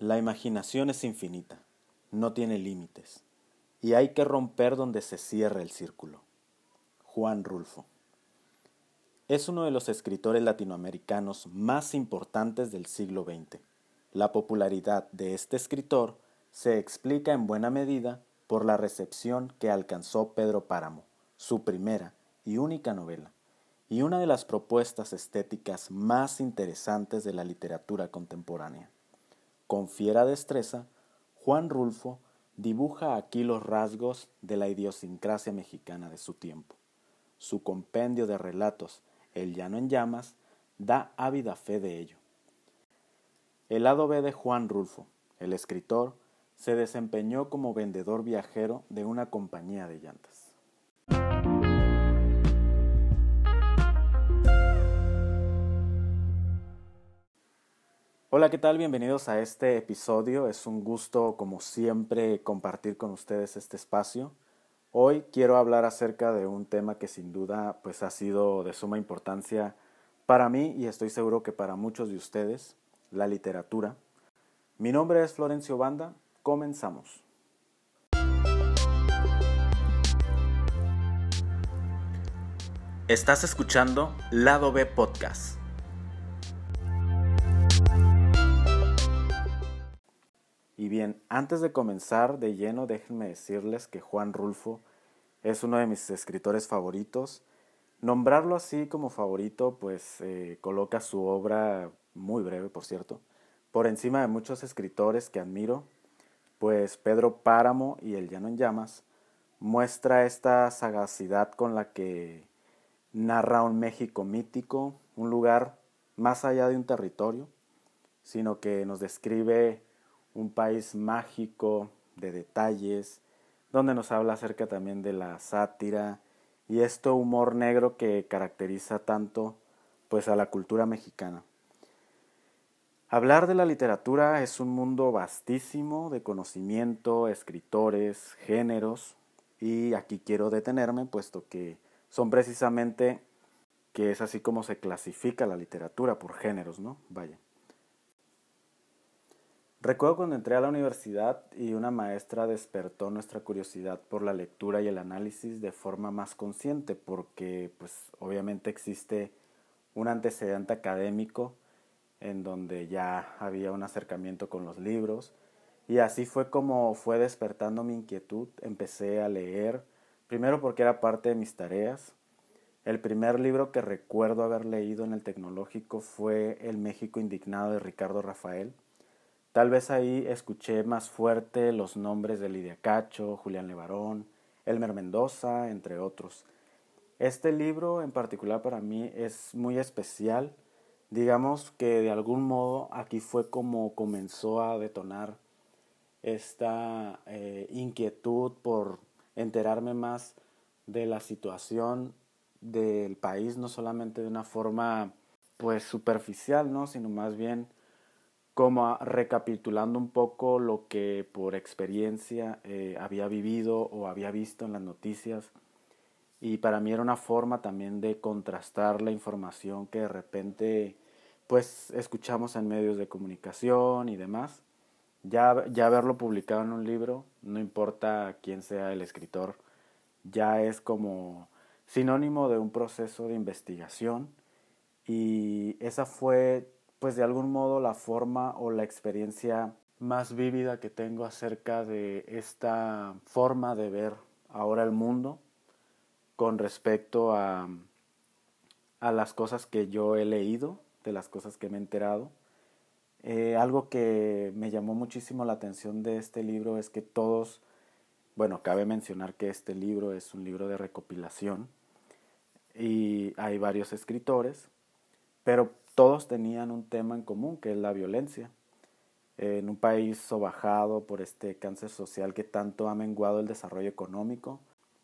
La imaginación es infinita, no tiene límites, y hay que romper donde se cierra el círculo. Juan Rulfo. Es uno de los escritores latinoamericanos más importantes del siglo XX. La popularidad de este escritor se explica en buena medida por la recepción que alcanzó Pedro Páramo, su primera y única novela, y una de las propuestas estéticas más interesantes de la literatura contemporánea. Con fiera destreza, Juan Rulfo dibuja aquí los rasgos de la idiosincrasia mexicana de su tiempo. Su compendio de relatos, El llano en llamas, da ávida fe de ello. El lado B de Juan Rulfo, el escritor, se desempeñó como vendedor viajero de una compañía de llantas. Hola, ¿qué tal? Bienvenidos a este episodio. Es un gusto, como siempre, compartir con ustedes este espacio. Hoy quiero hablar acerca de un tema que sin duda pues, ha sido de suma importancia para mí y estoy seguro que para muchos de ustedes, la literatura. Mi nombre es Florencio Banda. Comenzamos. Estás escuchando Lado B Podcast Y bien, antes de comenzar de lleno, déjenme decirles que Juan Rulfo es uno de mis escritores favoritos. Nombrarlo así como favorito, pues eh, coloca su obra, muy breve por cierto, por encima de muchos escritores que admiro, pues Pedro Páramo y El Llano en Llamas muestra esta sagacidad con la que narra un México mítico, un lugar más allá de un territorio, sino que nos describe un país mágico, de detalles, donde nos habla acerca también de la sátira y este humor negro que caracteriza tanto pues a la cultura mexicana. Hablar de la literatura es un mundo vastísimo de conocimiento, escritores, géneros, y aquí quiero detenerme puesto que son precisamente que es así como se clasifica la literatura por géneros, ¿no? Vaya. Recuerdo cuando entré a la universidad y una maestra despertó nuestra curiosidad por la lectura y el análisis de forma más consciente, porque pues obviamente existe un antecedente académico en donde ya había un acercamiento con los libros. Y así fue como fue despertando mi inquietud, empecé a leer, primero porque era parte de mis tareas. El primer libro que recuerdo haber leído en el tecnológico fue El México indignado de Ricardo Rafael Tal vez ahí escuché más fuerte los nombres de Lidia Cacho, Julián Levarón, Elmer Mendoza, entre otros. Este libro en particular para mí es muy especial. Digamos que de algún modo aquí fue como comenzó a detonar esta eh, inquietud por enterarme más de la situación del país, no solamente de una forma pues superficial, ¿no? sino más bien como recapitulando un poco lo que por experiencia eh, había vivido o había visto en las noticias. Y para mí era una forma también de contrastar la información que de repente pues escuchamos en medios de comunicación y demás. Ya, ya verlo publicado en un libro, no importa quién sea el escritor, ya es como sinónimo de un proceso de investigación. Y esa fue pues de algún modo la forma o la experiencia más vívida que tengo acerca de esta forma de ver ahora el mundo con respecto a, a las cosas que yo he leído, de las cosas que me he enterado. Eh, algo que me llamó muchísimo la atención de este libro es que todos, bueno, cabe mencionar que este libro es un libro de recopilación y hay varios escritores, pero todos tenían un tema en común, que es la violencia. En un país sobajado por este cáncer social que tanto ha menguado el desarrollo económico,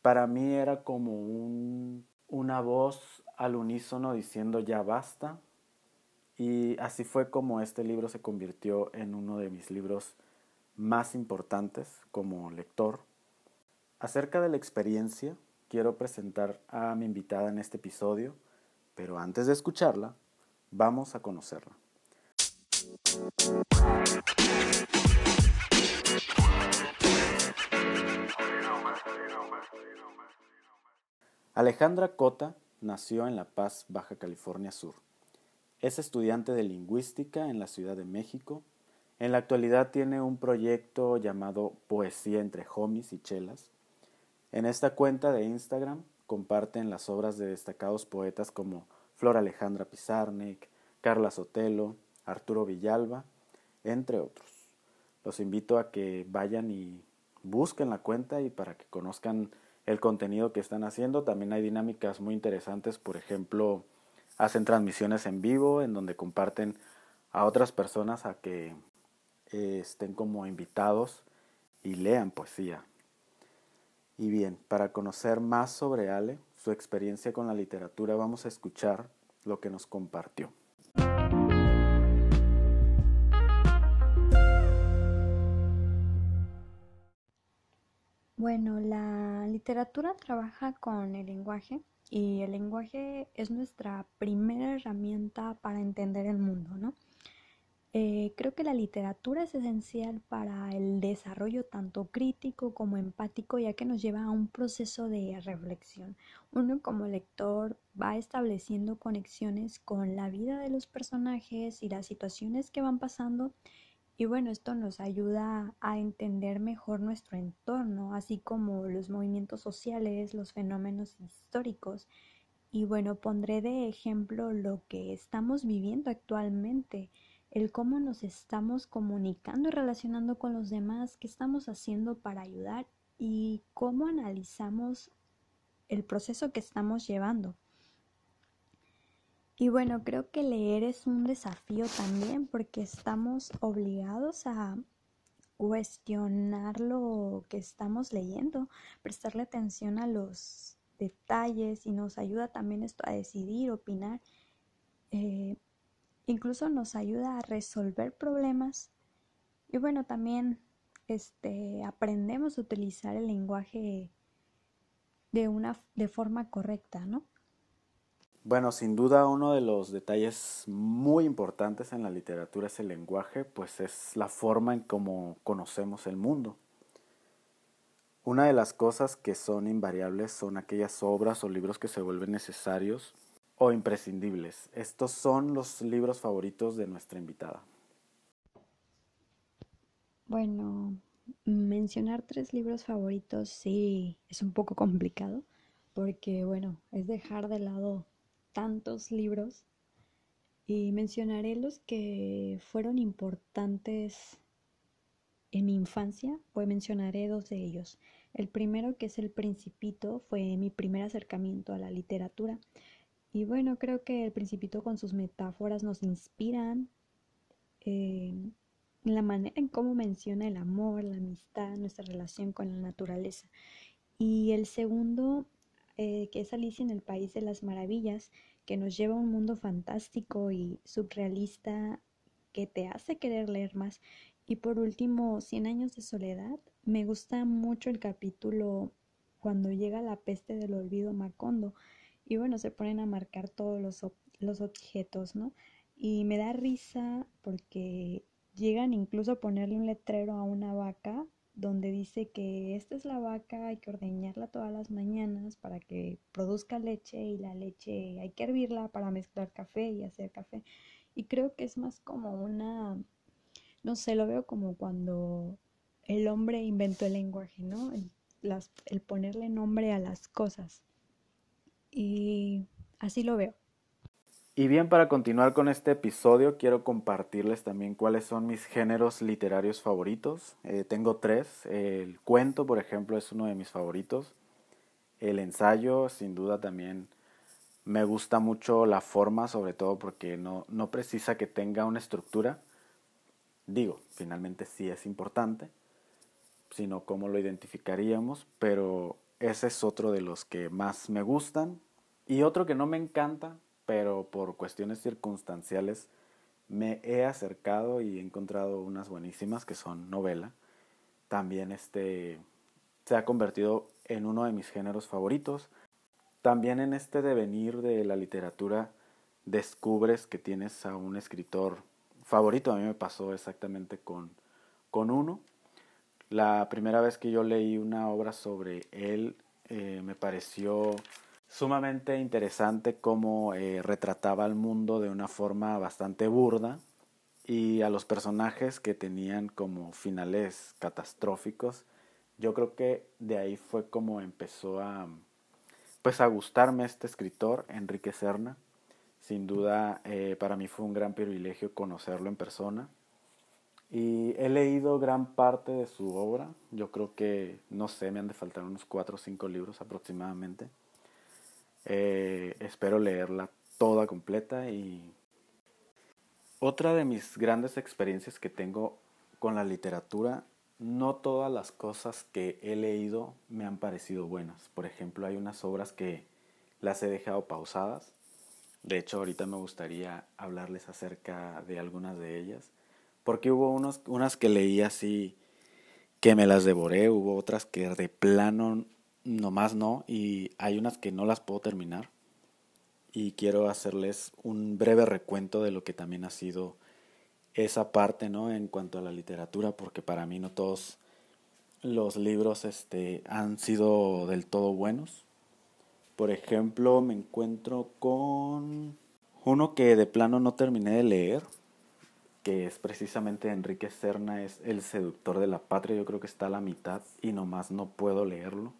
para mí era como un, una voz al unísono diciendo ya basta. Y así fue como este libro se convirtió en uno de mis libros más importantes como lector. Acerca de la experiencia, quiero presentar a mi invitada en este episodio, pero antes de escucharla, Vamos a conocerla. Alejandra Cota nació en La Paz, Baja California Sur. Es estudiante de lingüística en la Ciudad de México. En la actualidad tiene un proyecto llamado Poesía entre Homies y Chelas. En esta cuenta de Instagram comparten las obras de destacados poetas como Flor Alejandra Pizarnik, Carla Sotelo, Arturo Villalba, entre otros. Los invito a que vayan y busquen la cuenta y para que conozcan el contenido que están haciendo. También hay dinámicas muy interesantes, por ejemplo, hacen transmisiones en vivo en donde comparten a otras personas a que eh, estén como invitados y lean poesía. Y bien, para conocer más sobre Ale, su experiencia con la literatura, vamos a escuchar lo que nos compartió. Bueno, la literatura trabaja con el lenguaje y el lenguaje es nuestra primera herramienta para entender el mundo, ¿no? Eh, creo que la literatura es esencial para el desarrollo tanto crítico como empático, ya que nos lleva a un proceso de reflexión. Uno como lector va estableciendo conexiones con la vida de los personajes y las situaciones que van pasando. Y bueno, esto nos ayuda a entender mejor nuestro entorno, así como los movimientos sociales, los fenómenos históricos. Y bueno, pondré de ejemplo lo que estamos viviendo actualmente el cómo nos estamos comunicando y relacionando con los demás, qué estamos haciendo para ayudar y cómo analizamos el proceso que estamos llevando. Y bueno, creo que leer es un desafío también porque estamos obligados a cuestionar lo que estamos leyendo, prestarle atención a los detalles y nos ayuda también esto a decidir, opinar. Eh, incluso nos ayuda a resolver problemas y bueno, también este, aprendemos a utilizar el lenguaje de una de forma correcta, ¿no? Bueno, sin duda uno de los detalles muy importantes en la literatura es el lenguaje, pues es la forma en cómo conocemos el mundo. Una de las cosas que son invariables son aquellas obras o libros que se vuelven necesarios o imprescindibles. Estos son los libros favoritos de nuestra invitada. Bueno, mencionar tres libros favoritos sí es un poco complicado porque bueno, es dejar de lado tantos libros y mencionaré los que fueron importantes en mi infancia, pues mencionaré dos de ellos. El primero, que es El Principito, fue mi primer acercamiento a la literatura y bueno, creo que el principito con sus metáforas nos inspiran eh, en la manera en cómo menciona el amor, la amistad, nuestra relación con la naturaleza. Y el segundo, eh, que es Alicia en el País de las Maravillas, que nos lleva a un mundo fantástico y surrealista que te hace querer leer más. Y por último, Cien años de soledad. Me gusta mucho el capítulo cuando llega la peste del olvido Macondo y bueno, se ponen a marcar todos los, los objetos, ¿no? Y me da risa porque llegan incluso a ponerle un letrero a una vaca donde dice que esta es la vaca, hay que ordeñarla todas las mañanas para que produzca leche y la leche hay que hervirla para mezclar café y hacer café. Y creo que es más como una, no sé, lo veo como cuando el hombre inventó el lenguaje, ¿no? las, el ponerle nombre a las cosas. Y así lo veo. Y bien, para continuar con este episodio, quiero compartirles también cuáles son mis géneros literarios favoritos. Eh, tengo tres. El cuento, por ejemplo, es uno de mis favoritos. El ensayo, sin duda, también me gusta mucho la forma, sobre todo porque no, no precisa que tenga una estructura. Digo, finalmente sí es importante, sino cómo lo identificaríamos, pero ese es otro de los que más me gustan. Y otro que no me encanta, pero por cuestiones circunstanciales me he acercado y he encontrado unas buenísimas que son novela. También este se ha convertido en uno de mis géneros favoritos. También en este devenir de la literatura descubres que tienes a un escritor favorito. A mí me pasó exactamente con, con uno. La primera vez que yo leí una obra sobre él eh, me pareció sumamente interesante cómo eh, retrataba al mundo de una forma bastante burda y a los personajes que tenían como finales catastróficos. Yo creo que de ahí fue como empezó a pues a gustarme este escritor, Enrique Serna. Sin duda eh, para mí fue un gran privilegio conocerlo en persona. Y he leído gran parte de su obra. Yo creo que, no sé, me han de faltar unos cuatro o cinco libros aproximadamente. Eh, espero leerla toda completa y otra de mis grandes experiencias que tengo con la literatura, no todas las cosas que he leído me han parecido buenas. Por ejemplo, hay unas obras que las he dejado pausadas. De hecho, ahorita me gustaría hablarles acerca de algunas de ellas. Porque hubo unos, unas que leí así que me las devoré, hubo otras que de plano nomás no, y hay unas que no las puedo terminar y quiero hacerles un breve recuento de lo que también ha sido esa parte, ¿no? En cuanto a la literatura, porque para mí no todos los libros este, han sido del todo buenos. Por ejemplo, me encuentro con uno que de plano no terminé de leer, que es precisamente Enrique Serna, es El seductor de la patria, yo creo que está a la mitad y nomás no puedo leerlo.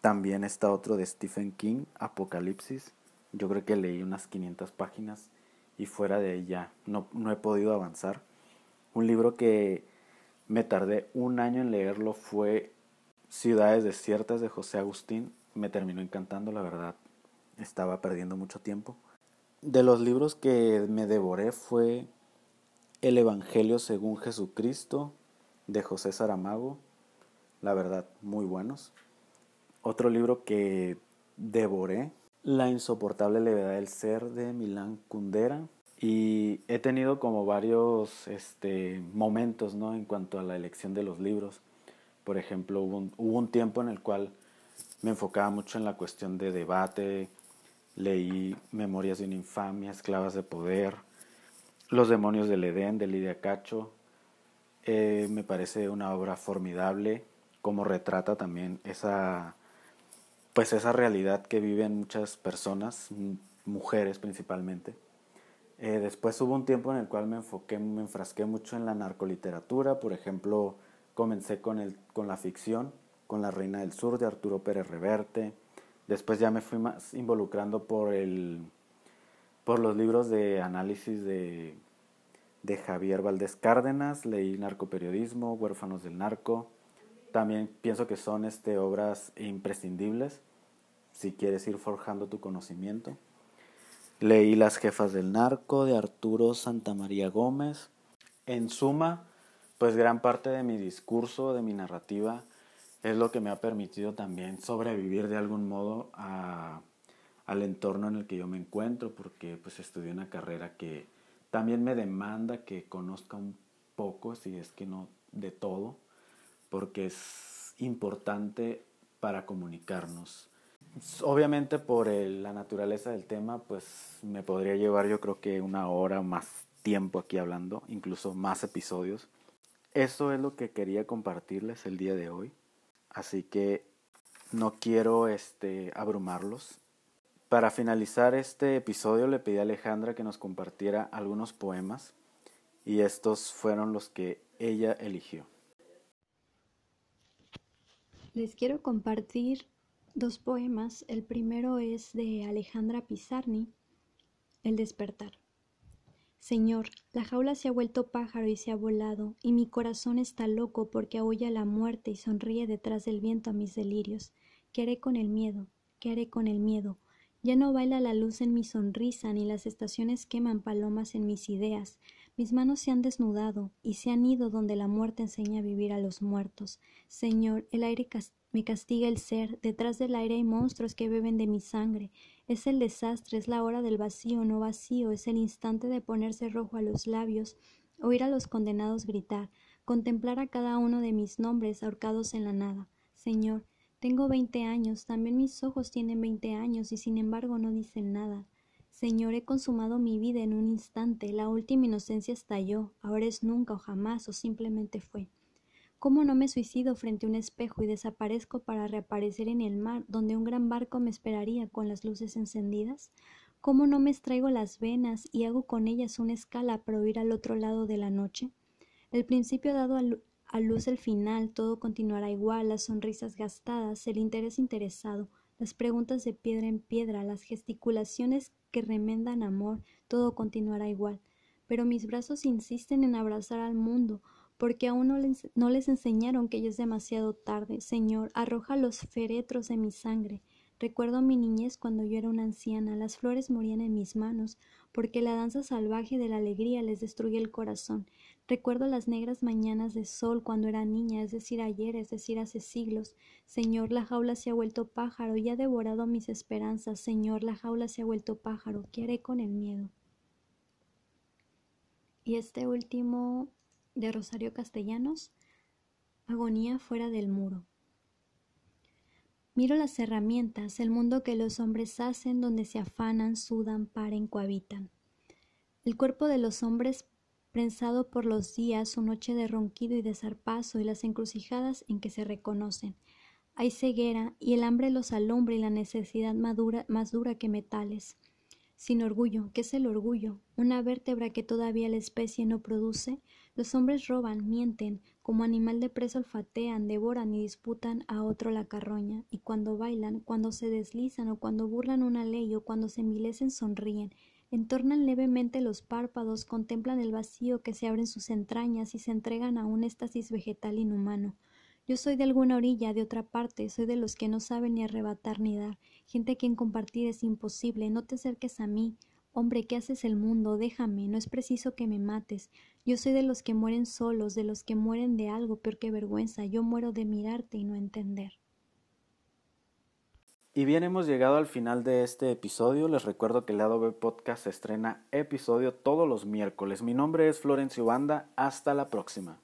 También está otro de Stephen King, Apocalipsis, yo creo que leí unas 500 páginas y fuera de ella no, no he podido avanzar. Un libro que me tardé un año en leerlo fue Ciudades Desiertas de José Agustín. Me terminó encantando, la verdad. Estaba perdiendo mucho tiempo. De los libros que me devoré fue El Evangelio según Jesucristo de José Saramago. La verdad, muy buenos. Otro libro que devoré la insoportable levedad del ser de Milán Kundera. Y he tenido como varios este, momentos ¿no? en cuanto a la elección de los libros. Por ejemplo, hubo un, hubo un tiempo en el cual me enfocaba mucho en la cuestión de debate. Leí Memorias de una infamia, Esclavas de Poder, Los demonios del Edén de Lidia Cacho. Eh, me parece una obra formidable, como retrata también esa pues esa realidad que viven muchas personas, mujeres principalmente. Eh, después hubo un tiempo en el cual me enfoqué, me enfrasqué mucho en la narcoliteratura, por ejemplo, comencé con, el, con la ficción, con La Reina del Sur de Arturo Pérez Reverte, después ya me fui más involucrando por, el, por los libros de análisis de, de Javier Valdés Cárdenas, leí Narcoperiodismo, Huérfanos del Narco, también pienso que son este, obras imprescindibles si quieres ir forjando tu conocimiento. Leí Las jefas del narco de Arturo Santamaría Gómez. En suma, pues gran parte de mi discurso, de mi narrativa, es lo que me ha permitido también sobrevivir de algún modo al entorno en el que yo me encuentro, porque pues estudié una carrera que también me demanda que conozca un poco, si es que no de todo, porque es importante para comunicarnos. Obviamente por la naturaleza del tema, pues me podría llevar yo creo que una hora más tiempo aquí hablando, incluso más episodios. Eso es lo que quería compartirles el día de hoy. Así que no quiero este abrumarlos. Para finalizar este episodio le pedí a Alejandra que nos compartiera algunos poemas y estos fueron los que ella eligió. Les quiero compartir dos poemas. El primero es de Alejandra Pizarni, El despertar. Señor, la jaula se ha vuelto pájaro y se ha volado, y mi corazón está loco porque aúlla la muerte y sonríe detrás del viento a mis delirios. ¿Qué haré con el miedo? ¿Qué haré con el miedo? Ya no baila la luz en mi sonrisa, ni las estaciones queman palomas en mis ideas. Mis manos se han desnudado y se han ido donde la muerte enseña a vivir a los muertos. Señor, el aire me castiga el ser, detrás del aire hay monstruos que beben de mi sangre. Es el desastre, es la hora del vacío, no vacío, es el instante de ponerse rojo a los labios, oír a los condenados gritar, contemplar a cada uno de mis nombres ahorcados en la nada. Señor, tengo veinte años, también mis ojos tienen veinte años y sin embargo no dicen nada. Señor, he consumado mi vida en un instante, la última inocencia estalló, ahora es nunca o jamás o simplemente fue. ¿Cómo no me suicido frente a un espejo y desaparezco para reaparecer en el mar, donde un gran barco me esperaría con las luces encendidas? ¿Cómo no me extraigo las venas y hago con ellas una escala para huir al otro lado de la noche? El principio dado a luz el final, todo continuará igual, las sonrisas gastadas, el interés interesado, las preguntas de piedra en piedra, las gesticulaciones que remendan amor, todo continuará igual. Pero mis brazos insisten en abrazar al mundo, porque aún no les, no les enseñaron que ya es demasiado tarde. Señor, arroja los féretros de mi sangre. Recuerdo mi niñez cuando yo era una anciana, las flores morían en mis manos, porque la danza salvaje de la alegría les destruye el corazón. Recuerdo las negras mañanas de sol cuando era niña, es decir, ayer, es decir, hace siglos. Señor, la jaula se ha vuelto pájaro y ha devorado mis esperanzas. Señor, la jaula se ha vuelto pájaro. ¿Qué haré con el miedo? Y este último de Rosario Castellanos, Agonía fuera del muro. Miro las herramientas, el mundo que los hombres hacen, donde se afanan, sudan, paren, cohabitan. El cuerpo de los hombres prensado por los días, su noche de ronquido y de zarpazo y las encrucijadas en que se reconocen. Hay ceguera y el hambre los alumbra y la necesidad madura, más dura que metales. Sin orgullo, ¿qué es el orgullo? Una vértebra que todavía la especie no produce. Los hombres roban, mienten, como animal de presa olfatean, devoran y disputan a otro la carroña, y cuando bailan, cuando se deslizan o cuando burlan una ley o cuando se envilecen sonríen, entornan levemente los párpados, contemplan el vacío que se abre en sus entrañas y se entregan a un éxtasis vegetal inhumano. Yo soy de alguna orilla, de otra parte, soy de los que no saben ni arrebatar ni dar, gente que en compartir es imposible, no te acerques a mí. Hombre, ¿qué haces el mundo? Déjame, no es preciso que me mates. Yo soy de los que mueren solos, de los que mueren de algo peor que vergüenza. Yo muero de mirarte y no entender. Y bien, hemos llegado al final de este episodio. Les recuerdo que el lado B Podcast estrena episodio todos los miércoles. Mi nombre es Florencio Banda. Hasta la próxima.